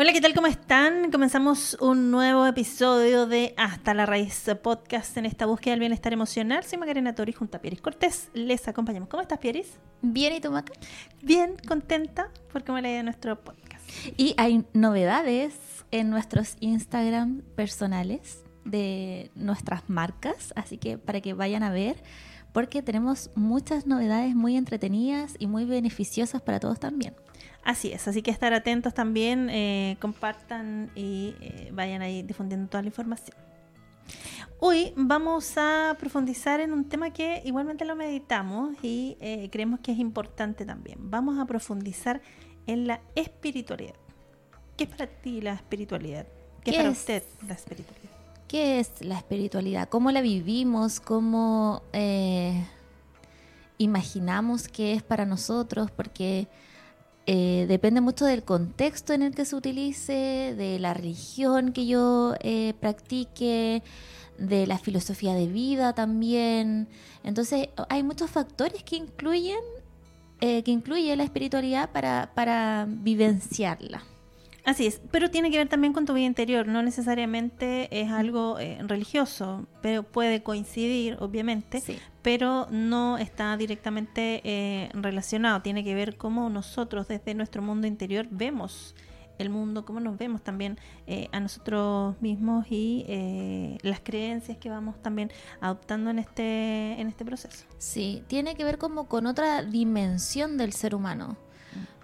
Hola, ¿qué tal? ¿Cómo están? Comenzamos un nuevo episodio de Hasta la Raíz Podcast en esta búsqueda del bienestar emocional. Soy Macarena Tori junto a Pieris Cortés. Les acompañamos. ¿Cómo estás, Pieris? Bien, ¿y tú, Maca? Bien, contenta porque me leí nuestro podcast. Y hay novedades en nuestros Instagram personales de nuestras marcas, así que para que vayan a ver, porque tenemos muchas novedades muy entretenidas y muy beneficiosas para todos también. Así es, así que estar atentos también, eh, compartan y eh, vayan ahí difundiendo toda la información. Hoy vamos a profundizar en un tema que igualmente lo meditamos y eh, creemos que es importante también. Vamos a profundizar en la espiritualidad. ¿Qué es para ti la espiritualidad? ¿Qué, es ¿Qué para usted la espiritualidad? ¿Qué es la espiritualidad? ¿Cómo la vivimos? ¿Cómo imaginamos que es para nosotros? Porque eh, depende mucho del contexto en el que se utilice, de la religión que yo eh, practique, de la filosofía de vida también. Entonces hay muchos factores que incluyen, eh, que incluye la espiritualidad para, para vivenciarla. Así es, pero tiene que ver también con tu vida interior, no necesariamente es algo eh, religioso, pero puede coincidir, obviamente, Sí. pero no está directamente eh, relacionado. Tiene que ver cómo nosotros desde nuestro mundo interior vemos el mundo, cómo nos vemos también eh, a nosotros mismos y eh, las creencias que vamos también adoptando en este, en este proceso. Sí, tiene que ver como con otra dimensión del ser humano.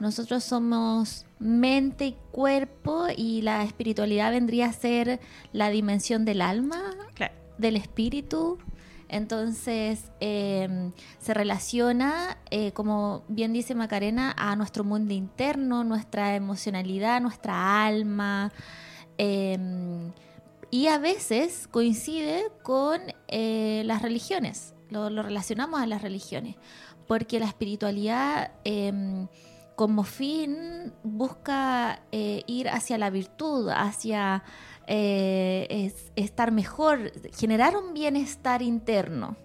Nosotros somos mente y cuerpo y la espiritualidad vendría a ser la dimensión del alma, Claro. del espíritu. Entonces eh, se relaciona, eh, como bien dice Macarena, a nuestro mundo interno, nuestra emocionalidad, nuestra alma. eh, y a veces coincide con eh, las religiones, lo, lo relacionamos a las religiones, porque la espiritualidad eh, como fin busca eh, ir hacia la virtud, hacia eh, es- estar mejor, generar un bienestar interno.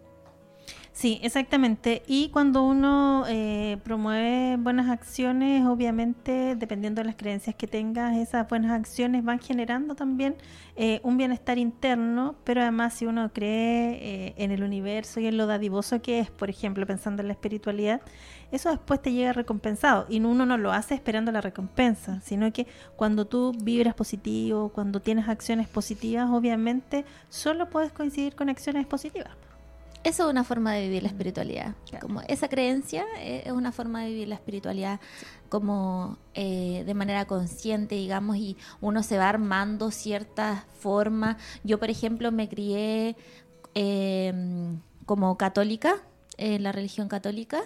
Sí, exactamente. Y cuando uno eh, promueve buenas acciones, obviamente, dependiendo de las creencias que tengas, esas buenas acciones van generando también eh, un bienestar interno, pero además si uno cree eh, en el universo y en lo dadivoso que es, por ejemplo, pensando en la espiritualidad, eso después te llega recompensado. Y uno no lo hace esperando la recompensa, sino que cuando tú vibras positivo, cuando tienes acciones positivas, obviamente, solo puedes coincidir con acciones positivas. Eso es una forma de vivir la espiritualidad. Claro. Como esa creencia eh, es una forma de vivir la espiritualidad como eh, de manera consciente, digamos, y uno se va armando ciertas formas. Yo, por ejemplo, me crié eh, como católica, en la religión católica,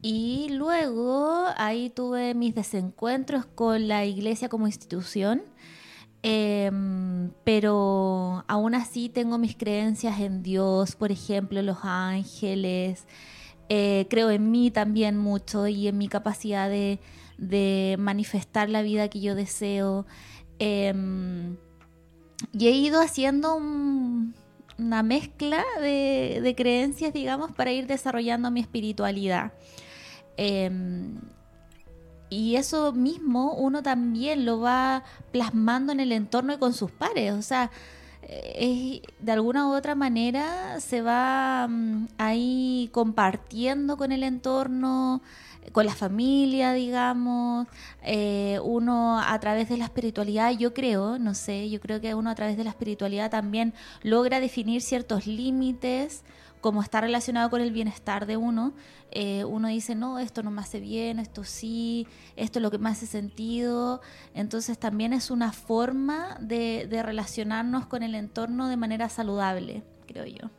y luego ahí tuve mis desencuentros con la iglesia como institución. Em, pero aún así tengo mis creencias en Dios, por ejemplo, los ángeles. Eh, creo en mí también mucho y en mi capacidad de, manifestar la vida que yo deseo. Em, y he ido haciendo un- una mezcla de, de creencias, digamos, para ir desarrollando mi espiritualidad. Em, y eso mismo uno también lo va plasmando en el entorno y con sus pares. O sea, eh, es- de alguna u otra manera se va mm, ahí compartiendo con el entorno, con la familia, digamos. Eh, uno a través de la espiritualidad, yo creo, no sé, yo creo que uno a través de la espiritualidad también logra definir ciertos límites como está relacionado con el bienestar de uno, eh, uno dice, no, esto no me hace bien, esto sí, esto es lo que me hace sentido. Entonces también es una forma de, de relacionarnos con el entorno de manera saludable, creo yo.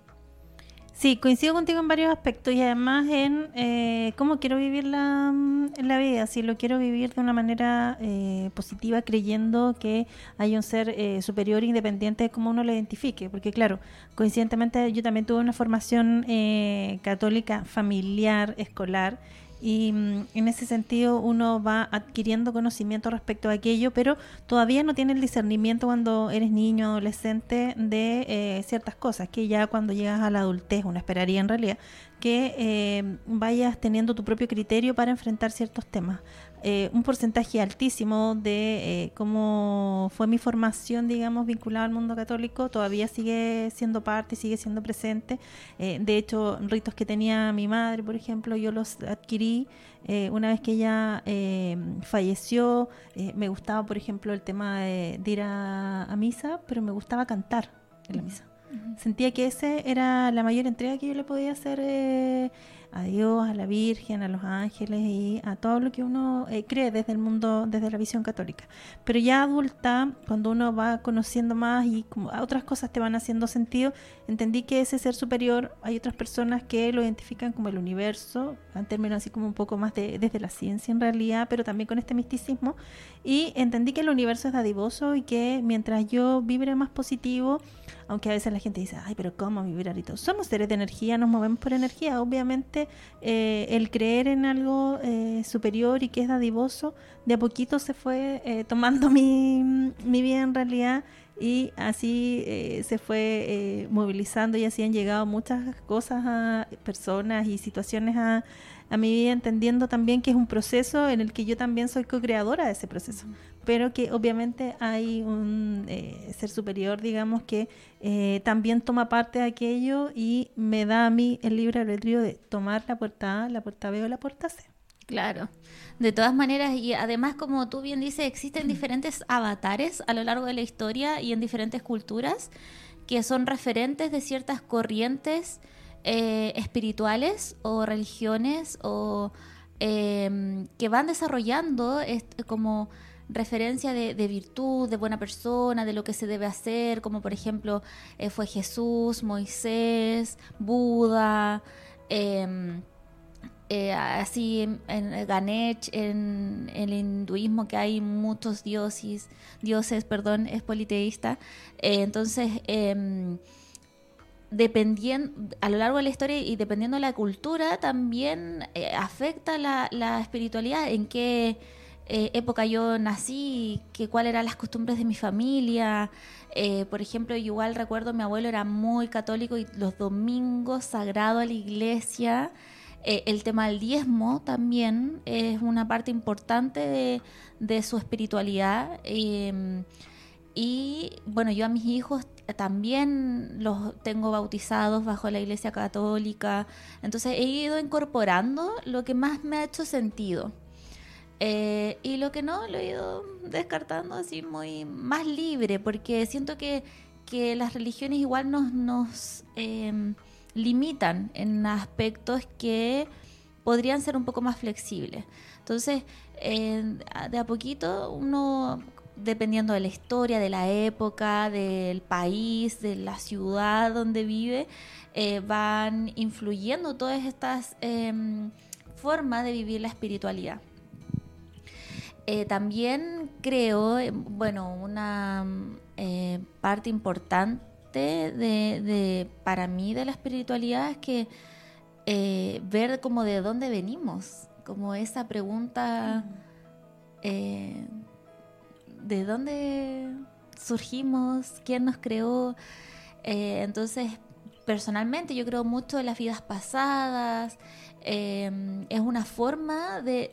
Sí, coincido contigo en varios aspectos y además en eh, cómo quiero vivir la, mm, la, vida. Si lo quiero vivir de una manera eh, positiva, creyendo que hay un ser eh, superior independiente de cómo uno lo identifique. Porque, claro, coincidentemente yo también tuve una formación eh, católica familiar, escolar y mm, en ese sentido uno va adquiriendo conocimiento respecto a aquello, pero todavía no tiene el discernimiento cuando eres niño, adolescente de eh, ciertas cosas, que ya cuando llegas a la adultez uno esperaría en realidad que eh, vayas teniendo tu propio criterio para enfrentar ciertos temas. Eh, un porcentaje altísimo de eh, cómo fue mi formación, digamos, vinculada al mundo católico, todavía sigue siendo parte, sigue siendo presente. Eh, de hecho, ritos que tenía mi madre, por ejemplo, yo los adquirí una vez que ella falleció. me gustaba, por ejemplo, el tema de, ir a, a, misa, pero me gustaba cantar en la misa. Sentía que ese era la mayor entrega que yo le podía hacer a Dios, a la Virgen, a los ángeles y a todo lo que uno eh, cree desde el mundo, desde la visión católica. Pero ya adulta, cuando uno va conociendo más y como otras cosas te van haciendo sentido, entendí que ese ser superior, hay otras personas que lo identifican como el universo, en términos así como un poco más de, desde la ciencia en realidad, pero también con este misticismo, y entendí que el universo es dadivoso y que mientras yo vibre más positivo, aunque a veces la gente dice, ay, pero ¿cómo vibrar y? Somos seres de energía, nos movemos por energía. Obviamente, eh, el creer en algo eh, superior y que es dadivoso, de a poquito se fue eh, tomando mi, mi vida en realidad y así se fue movilizando y así han llegado muchas cosas a personas y situaciones a, a mi vida entendiendo también que es un proceso en el que yo también soy co-creadora de ese proceso pero que obviamente hay un eh, ser superior, digamos, que eh, también toma parte de aquello y me da a mí el libre albedrío de tomar la puerta A, la puerta B o la puerta C. Claro. De todas maneras, y además, como tú bien dices, existen diferentes avatares a lo largo de la historia y en diferentes culturas que son referentes de ciertas corrientes eh, espirituales o religiones o que van desarrollando como referencia de, virtud, de buena persona, de lo que se debe hacer, como por ejemplo eh, fue Jesús, Moisés, Buda, em, eh, así en, Ganesh, en, el hinduismo que hay muchos dioses, dioses, perdón, es politeísta. Entonces, em, dependiendo a lo largo de la historia y dependiendo de la cultura también afecta la, espiritualidad en qué eh, época yo nací, que cuáles eran las costumbres de mi familia. Eh, por ejemplo, igual recuerdo mi abuelo era muy católico y los domingos sagrado a la iglesia. Eh, el tema del diezmo también es una parte importante de, su espiritualidad. Em, y bueno, yo a mis hijos también los tengo bautizados bajo la iglesia católica. Entonces he ido incorporando lo que más me ha hecho sentido. Eh, y lo que no, lo he ido descartando así muy más libre, porque siento que, que las religiones igual nos, nos em, limitan en aspectos que podrían ser un poco más flexibles. Entonces, de a poquito uno, dependiendo de la historia, de la época, del país, de la ciudad donde vive, eh, van influyendo todas estas em, formas de vivir la espiritualidad. Eh, también creo, eh, bueno, una eh, parte importante de, para mí de la espiritualidad es que ver como de dónde venimos, como esa pregunta de dónde surgimos, quién nos creó. entonces, personalmente yo creo mucho en las vidas pasadas, Em, es una forma de,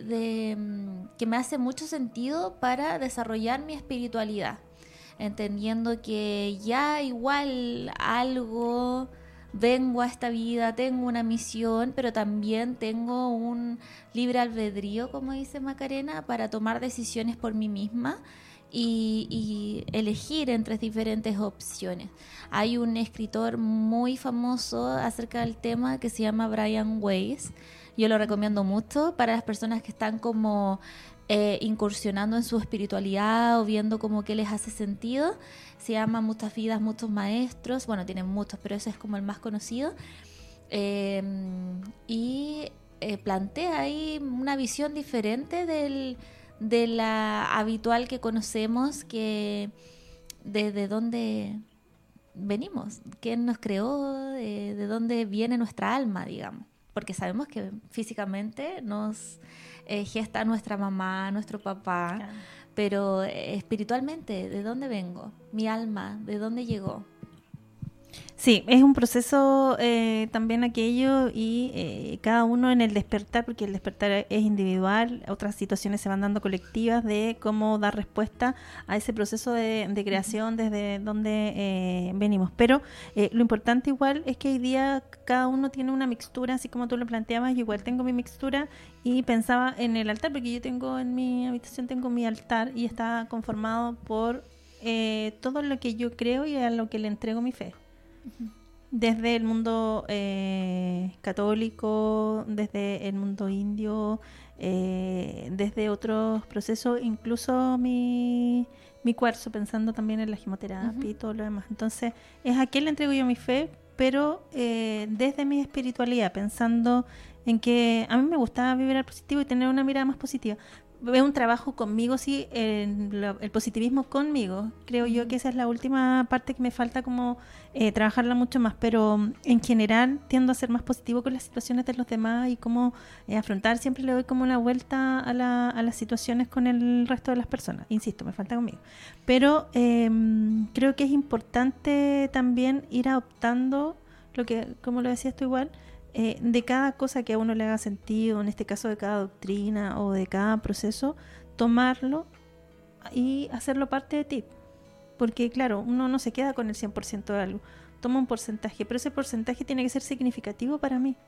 em, que me hace mucho sentido para desarrollar mi espiritualidad, entendiendo que ya igual algo vengo a esta vida, tengo una misión, pero también tengo un libre albedrío, como dice Macarena, para tomar decisiones por mí misma y, elegir entre diferentes opciones. Hay un escritor muy famoso acerca del tema que se llama Brian Weiss. Yo lo recomiendo mucho para las personas que están como eh, incursionando en su espiritualidad o viendo como que les hace sentido. Se llama Muchas vidas, muchos maestros. Bueno, tienen muchos, pero ese es como el más conocido. Em, y eh, plantea ahí una visión diferente del, de la habitual que conocemos, que desde dónde venimos, quién nos creó, de, dónde viene nuestra alma, digamos. Porque sabemos que físicamente nos eh, gesta nuestra mamá, nuestro papá, pero eh, espiritualmente, ¿de dónde vengo? Mi alma, ¿de dónde llegó? Sí, es un proceso eh, también aquello y eh, cada uno en el despertar, porque el despertar es individual, otras situaciones se van dando colectivas de cómo dar respuesta a ese proceso de, creación desde donde eh, venimos. Pero lo importante igual es que hoy día cada uno tiene una mixtura, así como tú lo planteabas, yo igual tengo mi mixtura y pensaba en el altar, porque yo tengo en mi habitación, tengo mi altar y está conformado por todo lo que yo creo y a lo que le entrego mi fe desde el mundo eh, católico, desde el mundo indio, eh, desde otros procesos, incluso mi, mi cuarzo, pensando también en la quimioterapia y todo lo demás. Entonces, es a quién le entrego yo mi fe, pero eh, desde mi espiritualidad, pensando en que a mí me gusta vivir al positivo y tener una mirada más positiva veo un trabajo conmigo, sí, el positivismo conmigo. Creo yo que esa es la última parte que me falta como eh, trabajarla mucho más, pero mm, en general tiendo a ser más positivo con las situaciones de los demás y cómo eh, afrontar. Siempre le doy como una vuelta a, la, a, las situaciones con el resto de las personas. Insisto, me falta conmigo. Pero em, creo que es importante también ir adoptando lo que, como lo decías tú igual, eh, de cada cosa que a uno le haga sentido, en este caso de cada doctrina o de cada proceso, tomarlo y hacerlo parte de ti. Porque claro, uno no se queda con el 100% de algo, toma un porcentaje, pero ese porcentaje tiene que ser significativo para mí.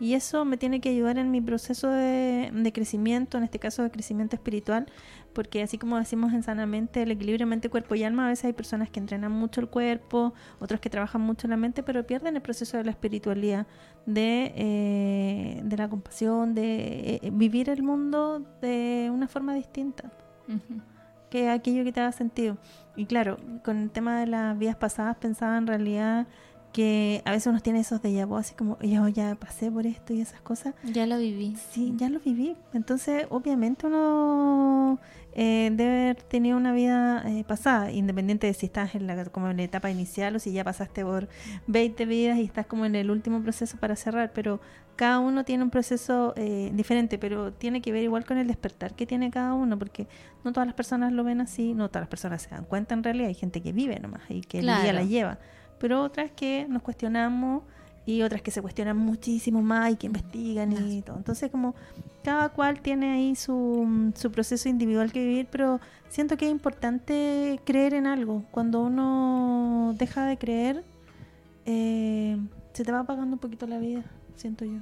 Y eso me tiene que ayudar en mi proceso de, crecimiento, en este caso de crecimiento espiritual, porque así como decimos en Sanamente, el equilibrio mente, cuerpo y alma, a veces hay personas que entrenan mucho el cuerpo, otros que trabajan mucho la mente, pero pierden el proceso de la espiritualidad, de, eh, de la compasión, de eh, vivir el mundo de una forma distinta. que aquello que te haga sentido. Y claro, con el tema de las vidas pasadas pensaba en realidad que a veces uno tiene esos de vu, así como, yo ya pasé por esto y esas cosas. Ya lo viví. Sí, ya lo viví. Entonces, obviamente uno eh, debe haber tenido una vida eh, pasada, independiente de si estás en la, como en la etapa inicial o si ya pasaste por 20 vidas y estás como en el último proceso para cerrar, pero cada uno tiene un proceso eh, diferente, pero tiene que ver igual con el despertar que tiene cada uno, porque no todas las personas lo ven así, no todas las personas se dan cuenta en realidad, hay gente que vive nomás y que el día la lleva pero otras que nos cuestionamos y otras que se cuestionan muchísimo más y que investigan y todo. Entonces, como cada cual tiene ahí su, su proceso individual que vivir, pero siento que es importante creer en algo. Cuando uno deja de creer, eh, se te va apagando un poquito la vida, siento yo.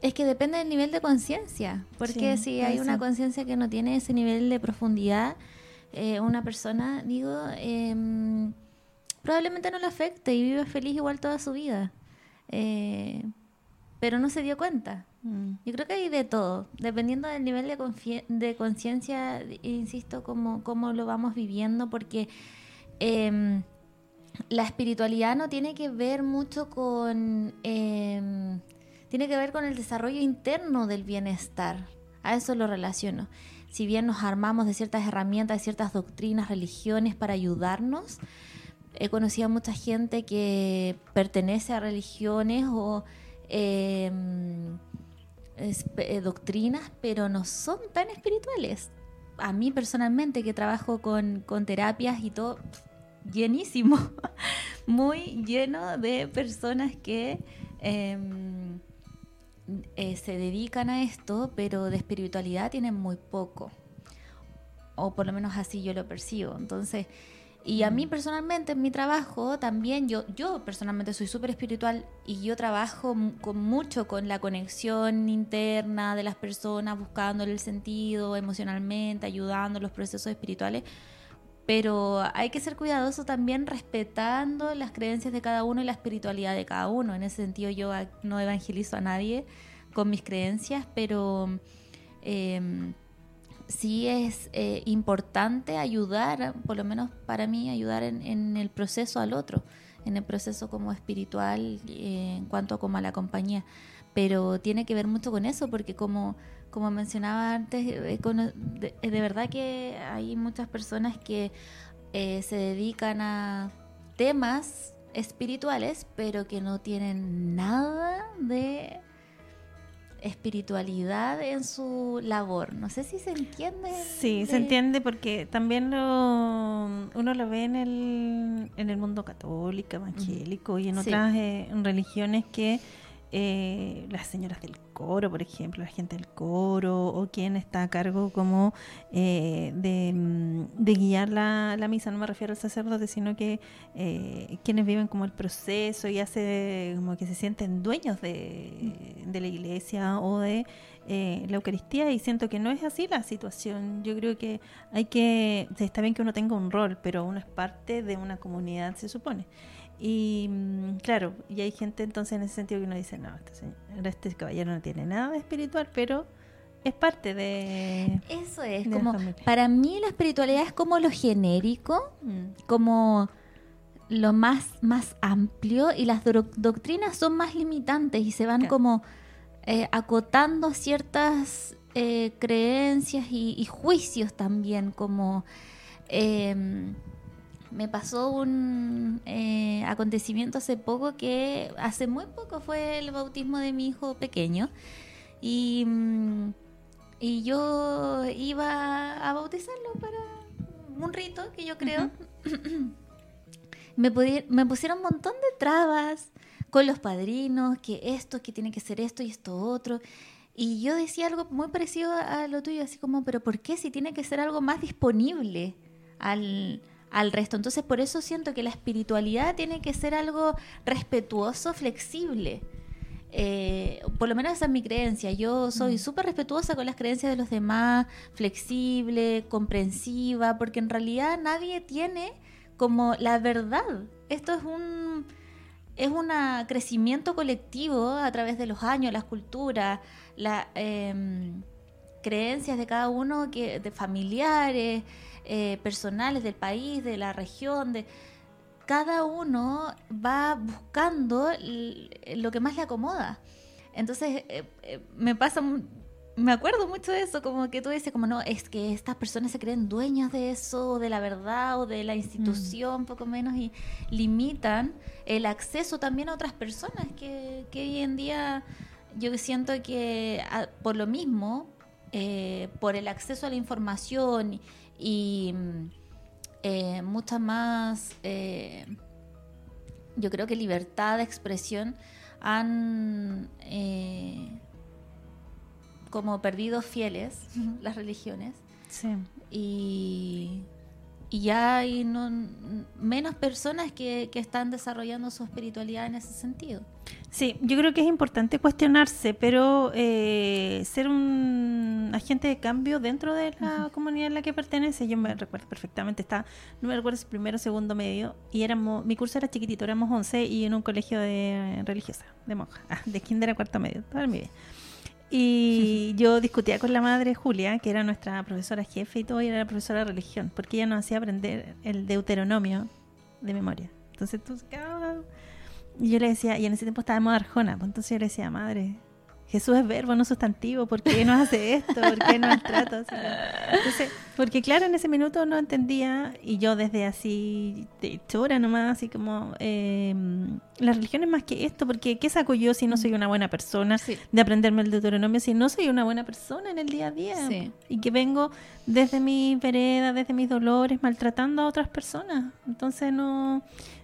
Es que depende del nivel de conciencia, porque si hay una conciencia que no tiene ese nivel de profundidad, eh, una persona, digo, eh, probablemente no le afecte y vive feliz igual toda su vida. Eh, pero no se dio cuenta. Mm. Yo creo que hay de todo, dependiendo del nivel de, de conciencia, insisto, cómo, cómo lo vamos viviendo, porque em, la espiritualidad no tiene que ver mucho con... Em, tiene que ver con el desarrollo interno del bienestar. A eso lo relaciono. Si bien nos armamos de ciertas herramientas, de ciertas doctrinas, religiones para ayudarnos, he conocido a mucha gente que pertenece a religiones o em, eh, doctrinas, pero no son tan espirituales. A mí personalmente, que trabajo con, terapias y todo, llenísimo, muy lleno de personas que em, eh, se dedican a esto, pero de espiritualidad tienen muy poco. O por lo menos así yo lo percibo. Entonces, Y a mí personalmente, en mi trabajo, también yo, yo personalmente soy súper espiritual y yo trabajo con mucho con la conexión interna de las personas, buscándole el sentido emocionalmente, ayudando los procesos espirituales. Pero hay que ser cuidadoso también respetando las creencias de cada uno y la espiritualidad de cada uno. En ese sentido yo no evangelizo a nadie con mis creencias, pero... Eh, sí es eh, importante ayudar, por lo menos para mí, ayudar en, el proceso al otro, en el proceso como espiritual eh, en cuanto como a la compañía. Pero tiene que ver mucho con eso, porque como, como mencionaba antes, eh, de, de, verdad que hay muchas personas que se dedican a temas espirituales, pero que no tienen nada de espiritualidad en su labor. No sé si se entiende. Sí, se entiende porque también lo, uno lo ve en el, en el mundo católico, evangélico y en otras eh, religiones que eh, las señoras del coro, por ejemplo, la gente del coro, o quien está a cargo como eh, mm, de, guiar la, misa, no me refiero al sacerdote, sino que eh, quienes viven como el proceso y hace como que se sienten dueños de, de la iglesia o de la Eucaristía y siento que no es así la situación. Yo creo que hay que, está bien que uno tenga un rol, pero uno es parte de una comunidad, se supone. Y mm, claro, y hay gente entonces en ese sentido que uno dice, no, este, este caballero no tiene nada de espiritual, pero es parte de... Eso es, como para mí la espiritualidad es como lo genérico, mm. como lo más, más amplio y las doctrinas son más limitantes y se van como eh, acotando ciertas eh, creencias y, juicios también, como... Em, me pasó un eh, acontecimiento hace poco que hace muy poco fue el bautismo de mi hijo pequeño y, mm, y yo iba a bautizarlo para un rito que yo creo. me, me pusieron un montón de trabas con los padrinos, que esto, que tiene que ser esto y esto otro. Y yo decía algo muy parecido a lo tuyo, así como, pero ¿por qué si tiene que ser algo más disponible al, al resto. Entonces por eso siento que la espiritualidad tiene que ser algo respetuoso, flexible. Eh, por lo menos esa es mi creencia. Yo soy mm. súper respetuosa con las creencias de los demás, flexible, comprensiva, porque en realidad nadie tiene como la verdad. Esto es un es un crecimiento colectivo a través de los años, las culturas, las em, creencias de cada uno, que, de familiares, eh, personales del país, de la región, de cada uno va buscando lo que más le acomoda. Entonces, eh, eh, me pasa, me acuerdo mucho de eso, como que tú dices, como no, es que estas personas se creen dueñas de eso, de la verdad, o de la institución, mm. poco menos, y limitan el acceso también a otras personas, que, hoy en día yo siento que por lo mismo, por el acceso a la información y eh, mucha más, eh, yo creo que libertad de expresión han eh, como perdido fieles las religiones. Sí. Y, y ya hay no, menos personas que, que están desarrollando su espiritualidad en ese sentido. Sí, yo creo que es importante cuestionarse, pero eh, ser un agente de cambio dentro de la comunidad en la que pertenece, yo me recuerdo perfectamente, está, no me recuerdo si primero o segundo medio, y éramos, mi curso era chiquitito, éramos 11 y en un colegio de religiosa, de monja, ah, de kinder a cuarto medio, toda mi vida. Y yo discutía con la madre Julia, que era nuestra profesora jefe y todo, y era la profesora de religión, porque ella nos hacía aprender el deuteronomio de memoria. Entonces tú, y yo le decía, y en ese tiempo estaba de moda Arjona, pues entonces yo le decía, madre, Jesús es verbo, no sustantivo, ¿por qué nos hace esto? ¿Por qué nos trata? entonces, porque claro, en ese minuto no entendía, y yo desde así, de chora nomás, así como, eh, la religión es más que esto, porque ¿qué saco yo si no soy una buena persona de aprenderme el Deuteronomio, si no soy una buena persona en el día a día? Y que vengo desde mi vereda, desde mis dolores, maltratando a otras personas. Entonces no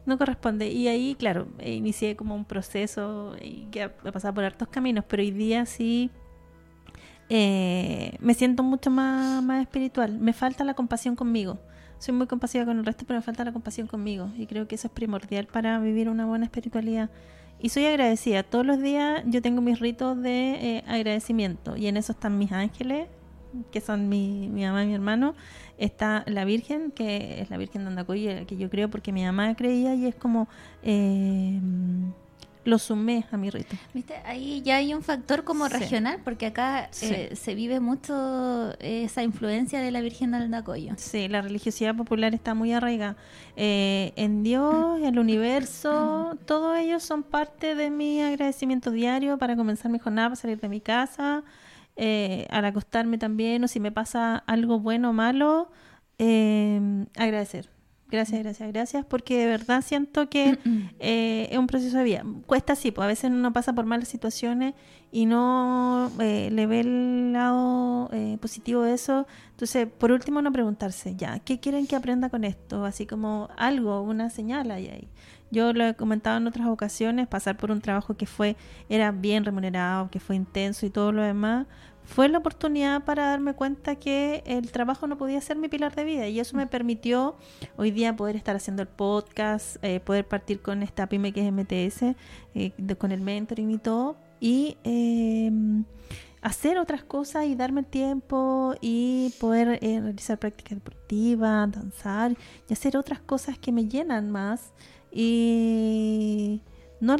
no corresponde. Y ahí, claro, inicié como un proceso y que ha, pasado por hartos caminos, pero hoy día sí eh, me siento mucho más, más espiritual. Me falta la compasión conmigo, soy muy compasiva con el resto, pero me falta la compasión conmigo. Y creo que eso es primordial para vivir una buena espiritualidad. Y soy agradecida. Todos los días yo tengo mis ritos de eh, agradecimiento. Y en eso están mis ángeles, que son mi, mi mamá y mi hermano. Está la Virgen, que es la Virgen de Andacoy, que yo creo porque mi mamá creía y es como... Eh, lo sumé a mi rito. ¿Viste? Ahí ya hay un factor como regional, porque acá eh, se vive mucho esa influencia de la Virgen del Andacoyo. Sí, la religiosidad popular está muy arraigada. Eh, en Dios, el universo, todos ellos son parte de mi agradecimiento diario para comenzar mi jornada, para salir de mi casa, eh, al acostarme también, o si me pasa algo bueno o malo, agradecer Gracias, gracias, gracias, porque de verdad siento que eh, es un proceso de vida. Cuesta sí, pues a veces uno pasa por malas situaciones y no eh, le ve el lado eh, positivo de eso. Entonces, por último, no preguntarse, ya, ¿qué quieren que aprenda con esto? Así como algo, una señal ahí. ahí. Yo lo he comentado en otras ocasiones, pasar por un trabajo que fue, era bien remunerado, que fue intenso y todo lo demás, fue la oportunidad para darme cuenta que el trabajo no podía ser mi pilar de vida. Y eso me permitió hoy día poder estar haciendo el podcast, eh, poder partir con esta pyme que es MTS, eh, con el mentoring y todo y em, hacer otras cosas y darme el tiempo y poder eh, realizar prácticas deportivas, danzar y hacer otras cosas que me llenan más y no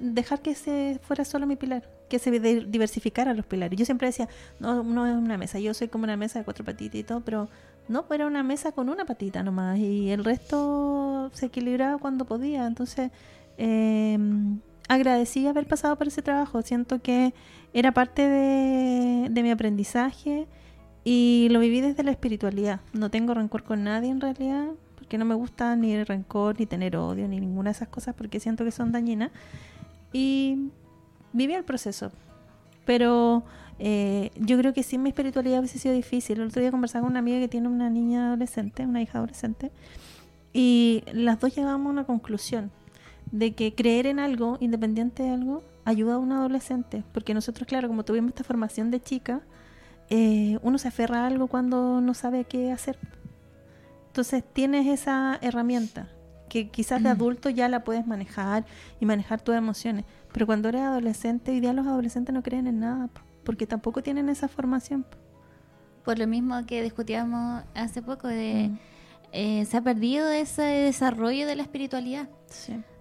dejar que se fuera solo mi pilar que se diversificara los pilares. Yo siempre decía, no, no es una mesa, yo soy como una mesa de cuatro patitas y todo, pero no, era una mesa con una patita nomás y el resto se equilibraba cuando podía. Entonces, eh, agradecí haber pasado por ese trabajo. Siento que era parte de, de mi aprendizaje y lo viví desde la espiritualidad. No tengo rencor con nadie en realidad, porque no me gusta ni el rencor, ni tener odio, ni ninguna de esas cosas, porque siento que son dañinas. Y viví el proceso. Pero eh, yo creo que sin mi espiritualidad hubiese sido difícil. El otro día conversaba con una amiga que tiene una niña adolescente, una hija adolescente, y las dos llegamos a una conclusión de que creer en algo, independiente de algo, ayuda a un adolescente. Porque nosotros, claro, como tuvimos esta formación de chica, eh, uno se aferra a algo cuando no sabe qué hacer. Entonces tienes esa herramienta que quizás de mm. adulto ya la puedes manejar y manejar tus emociones. Pero cuando eres adolescente, hoy día los adolescentes no creen en nada, porque tampoco tienen esa formación. Por lo mismo que discutíamos hace poco, de mm. eh, se ha perdido ese desarrollo de la espiritualidad.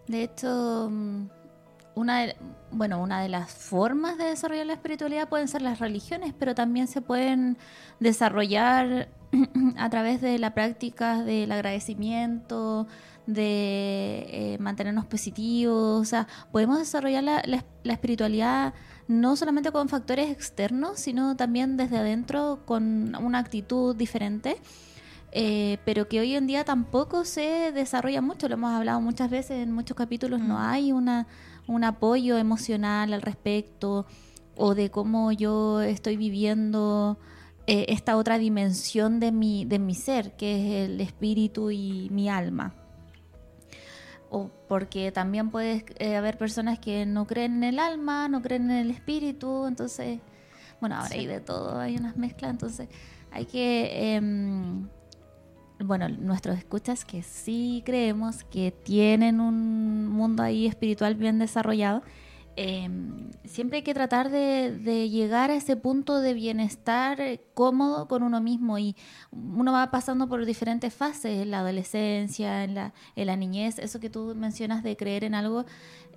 De hecho, mm, una de, bueno, una de las formas de desarrollar la espiritualidad pueden ser las religiones, pero también se pueden desarrollar a través de la práctica del agradecimiento, de eh, mantenernos positivos, o sea, podemos desarrollar la, la, espiritualidad no solamente con factores externos, sino también desde adentro con una actitud diferente. Eh, pero que hoy en día tampoco se desarrolla mucho, lo hemos hablado muchas veces en muchos capítulos, no mm. hay una, un apoyo emocional al respecto o de cómo yo estoy viviendo eh, esta otra dimensión de mi, de mi ser, que es el espíritu y mi alma. O porque también puede eh, haber personas que no creen en el alma, no creen en el espíritu, entonces, bueno, ahora hay de todo, hay unas mezclas, entonces hay que, em, bueno, nuestros escuchas que sí creemos que tienen un mundo ahí espiritual bien desarrollado, Em, siempre hay que tratar de, llegar a ese punto de bienestar eh, cómodo con uno mismo y uno va pasando por diferentes fases, en la adolescencia, en la, niñez, eso que tú mencionas de creer en algo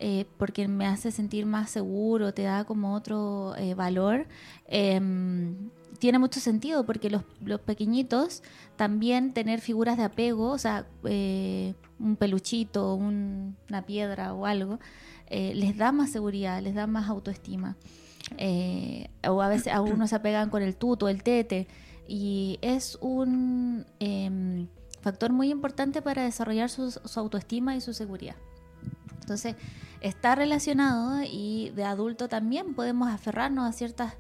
eh, porque me hace sentir más seguro, te da como otro eh, valor. Em, tiene mucho sentido porque los, los, pequeñitos también tener figuras de apego, o sea, un peluchito, una piedra o algo, eh, les da más seguridad, les da más autoestima. Eh, o a veces a uno se apegan con el tuto, el tete, y es un em, factor muy importante para desarrollar su, autoestima y su seguridad. Entonces, está relacionado y de adulto también podemos aferrarnos a ciertas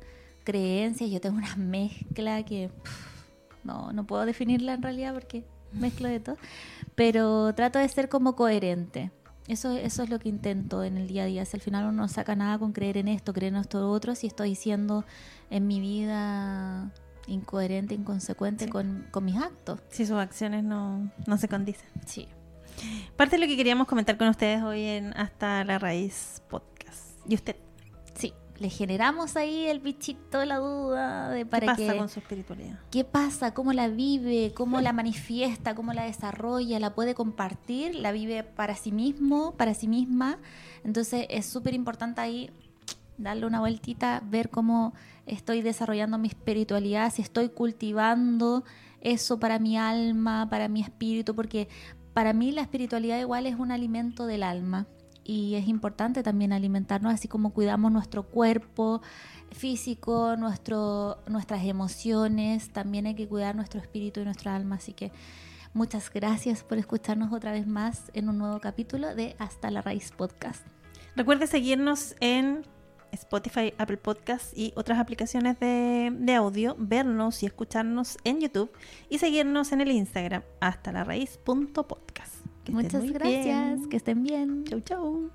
creencias. Yo tengo una mezcla que no, no puedo definirla en realidad porque mezclo de todo, pero trato de ser como coherente. Eso, eso es lo que intento en el día a día. Si al final uno no saca nada con creer en esto, creer en esto otro, si estoy siendo en mi vida incoherente, inconsecuente Sí. con, con mis actos. Si sus acciones no, no se condicen. Sí. Parte de lo que queríamos comentar con ustedes hoy en Hasta la Raíz Podcast. ¿Y usted? Le generamos ahí el bichito de la duda de para ¿Qué pasa que con su espiritualidad? qué pasa, cómo la vive, cómo la manifiesta, cómo la desarrolla, la puede compartir, la vive para sí mismo, para sí misma. Entonces es súper importante ahí darle una vueltita, ver cómo estoy desarrollando mi espiritualidad, si estoy cultivando eso para mi alma, para mi espíritu, porque para mí la espiritualidad igual es un alimento del alma y es importante también alimentarnos así como cuidamos nuestro cuerpo físico, nuestro, nuestras emociones, también hay que cuidar nuestro espíritu y nuestra alma, así que muchas gracias por escucharnos otra vez más en un nuevo capítulo de Hasta la Raíz Podcast. Recuerde seguirnos en Spotify, Apple Podcasts y otras aplicaciones de, de audio, vernos y escucharnos en YouTube y seguirnos en el Instagram hasta la raíz.podcast. Que Muchas gracias, bien. que estén bien. Chau, chau.